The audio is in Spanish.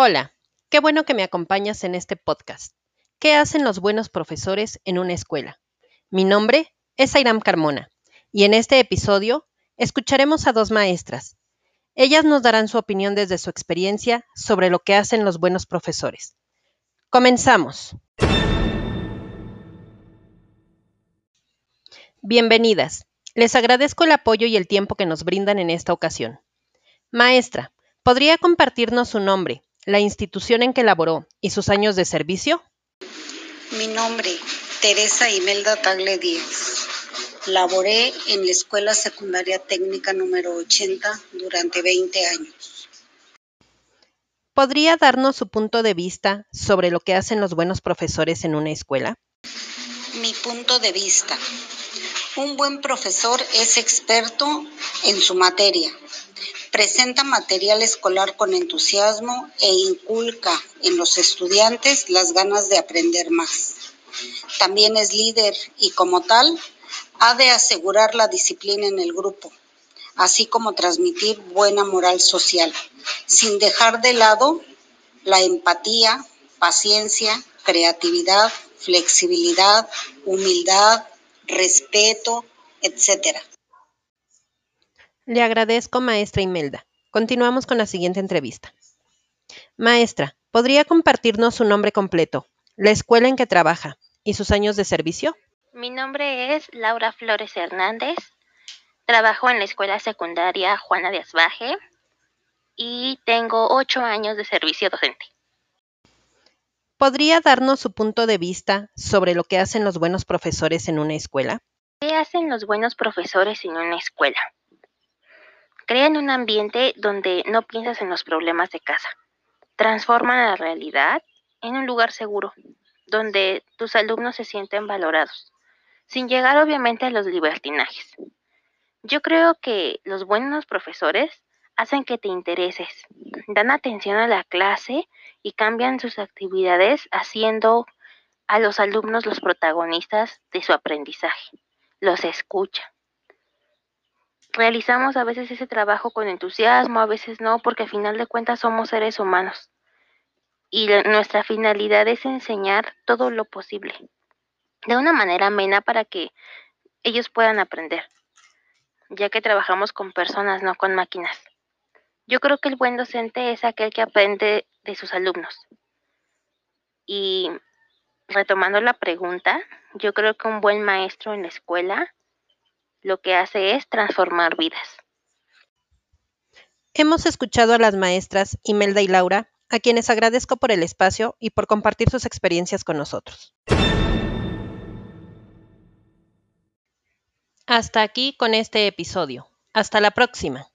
Hola, qué bueno que me acompañas en este podcast. ¿Qué hacen los buenos profesores en una escuela? Mi nombre es Airam Carmona y en este episodio escucharemos a dos maestras. Ellas nos darán su opinión desde su experiencia sobre lo que hacen los buenos profesores. Comenzamos. Bienvenidas. Les agradezco el apoyo y el tiempo que nos brindan en esta ocasión. Maestra, ¿podría compartirnos su nombre, la institución en que laboró y sus años de servicio? Mi nombre, Teresa Imelda Tagle Díaz. Laboré en la Escuela Secundaria Técnica número 80 durante 20 años. ¿Podría darnos su punto de vista sobre lo que hacen los buenos profesores en una escuela? Mi punto de vista. Un buen profesor es experto en su materia. Presenta material escolar con entusiasmo e inculca en los estudiantes las ganas de aprender más. También es líder y como tal ha de asegurar la disciplina en el grupo, así como transmitir buena moral social, sin dejar de lado la empatía, paciencia, creatividad, flexibilidad, humildad, respeto, etc. Le agradezco, maestra Imelda. Continuamos con la siguiente entrevista. Maestra, ¿podría compartirnos su nombre completo, la escuela en que trabaja y sus años de servicio? Mi nombre es Laura Flores Hernández. Trabajo en la escuela secundaria Juana de Asbaje y tengo ocho años de servicio docente. ¿Podría darnos su punto de vista sobre lo que hacen los buenos profesores en una escuela? ¿Qué hacen los buenos profesores en una escuela? Crean un ambiente donde no piensas en los problemas de casa. Transforman la realidad en un lugar seguro, donde tus alumnos se sienten valorados, sin llegar obviamente a los libertinajes. Yo creo que los buenos profesores hacen que te intereses, dan atención a la clase y cambian sus actividades haciendo a los alumnos los protagonistas de su aprendizaje. Los escucha. Realizamos a veces ese trabajo con entusiasmo, a veces no, porque al final de cuentas somos seres humanos. Y nuestra finalidad es enseñar todo lo posible, de una manera amena para que ellos puedan aprender, ya que trabajamos con personas, no con máquinas. Yo creo que el buen docente es aquel que aprende de sus alumnos. Y retomando la pregunta, yo creo que un buen maestro en la escuela lo que hace es transformar vidas. Hemos escuchado a las maestras Imelda y Laura, a quienes agradezco por el espacio y por compartir sus experiencias con nosotros. Hasta aquí con este episodio. Hasta la próxima.